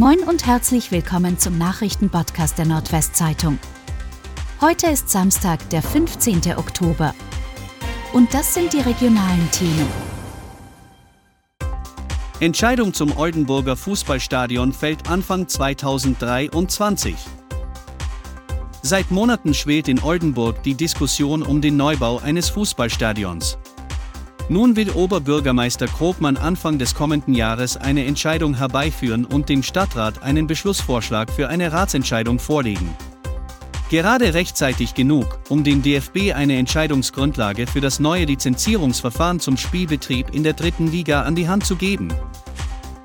Moin und herzlich willkommen zum Nachrichtenpodcast der Nordwestzeitung. Heute ist Samstag, der 15. Oktober. Und das sind die regionalen Themen. Entscheidung zum Oldenburger Fußballstadion fällt Anfang 2023. Seit Monaten schwelt in Oldenburg die Diskussion um den Neubau eines Fußballstadions. Nun will Oberbürgermeister Krogmann Anfang des kommenden Jahres eine Entscheidung herbeiführen und dem Stadtrat einen Beschlussvorschlag für eine Ratsentscheidung vorlegen. Gerade rechtzeitig genug, um dem DFB eine Entscheidungsgrundlage für das neue Lizenzierungsverfahren zum Spielbetrieb in der dritten Liga an die Hand zu geben.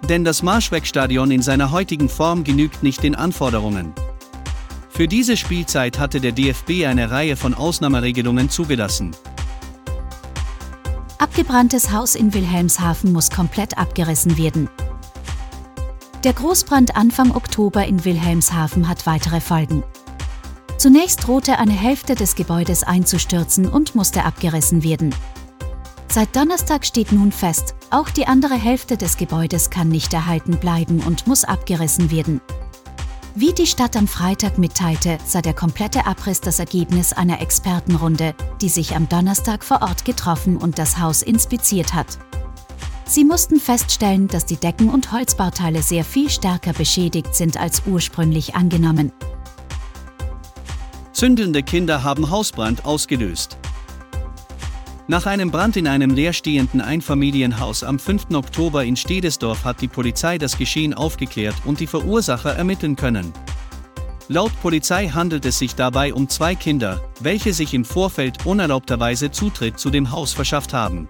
Denn das Marschwegstadion in seiner heutigen Form genügt nicht den Anforderungen. Für diese Spielzeit hatte der DFB eine Reihe von Ausnahmeregelungen zugelassen. Abgebranntes Haus in Wilhelmshaven muss komplett abgerissen werden. Der Großbrand Anfang Oktober in Wilhelmshaven hat weitere Folgen. Zunächst drohte eine Hälfte des Gebäudes einzustürzen und musste abgerissen werden. Seit Donnerstag steht nun fest, auch die andere Hälfte des Gebäudes kann nicht erhalten bleiben und muss abgerissen werden. Wie die Stadt am Freitag mitteilte, sei der komplette Abriss das Ergebnis einer Expertenrunde, die sich am Donnerstag vor Ort getroffen und das Haus inspiziert hat. Sie mussten feststellen, dass die Decken und Holzbauteile sehr viel stärker beschädigt sind als ursprünglich angenommen. Zündende Kinder haben Hausbrand ausgelöst. Nach einem Brand in einem leerstehenden Einfamilienhaus am 5. Oktober in Stedesdorf hat die Polizei das Geschehen aufgeklärt und die Verursacher ermitteln können. Laut Polizei handelt es sich dabei um zwei Kinder, welche sich im Vorfeld unerlaubterweise Zutritt zu dem Haus verschafft haben.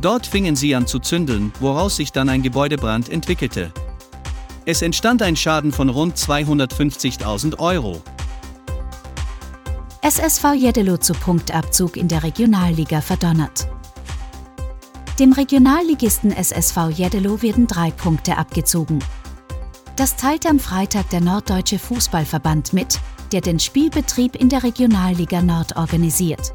Dort fingen sie an zu zündeln, woraus sich dann ein Gebäudebrand entwickelte. Es entstand ein Schaden von rund 250.000 Euro. SSV Jeddelo zu Punktabzug in der Regionalliga verdonnert. Dem Regionalligisten SSV Jeddelo werden drei Punkte abgezogen. Das teilte am Freitag der Norddeutsche Fußballverband mit, der den Spielbetrieb in der Regionalliga Nord organisiert.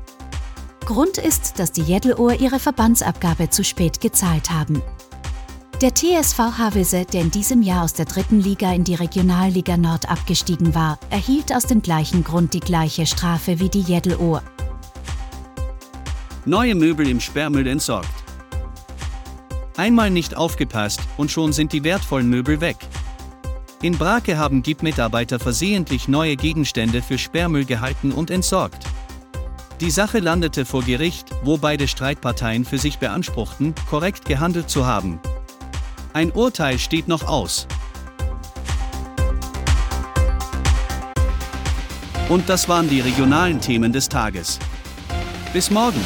Grund ist, dass die Jeddelohr ihre Verbandsabgabe zu spät gezahlt haben. Der TSV Havelse, der in diesem Jahr aus der dritten Liga in die Regionalliga Nord abgestiegen war, erhielt aus dem gleichen Grund die gleiche Strafe wie die Jeddelohr. Neue Möbel im Sperrmüll entsorgt. Einmal nicht aufgepasst und schon sind die wertvollen Möbel weg. In Brake haben GIP-Mitarbeiter versehentlich neue Gegenstände für Sperrmüll gehalten und entsorgt. Die Sache landete vor Gericht, wo beide Streitparteien für sich beanspruchten, korrekt gehandelt zu haben. Ein Urteil steht noch aus. Und das waren die regionalen Themen des Tages. Bis morgen.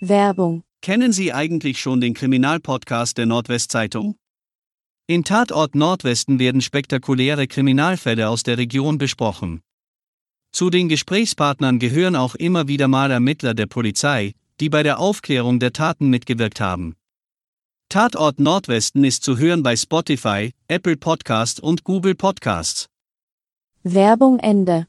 Werbung. Kennen Sie eigentlich schon den Kriminalpodcast der Nordwestzeitung? In Tatort Nordwesten werden spektakuläre Kriminalfälle aus der Region besprochen. Zu den Gesprächspartnern gehören auch immer wieder mal Ermittler der Polizei, die bei der Aufklärung der Taten mitgewirkt haben. Tatort Nordwesten ist zu hören bei Spotify, Apple Podcast und Google Podcasts. Werbung Ende.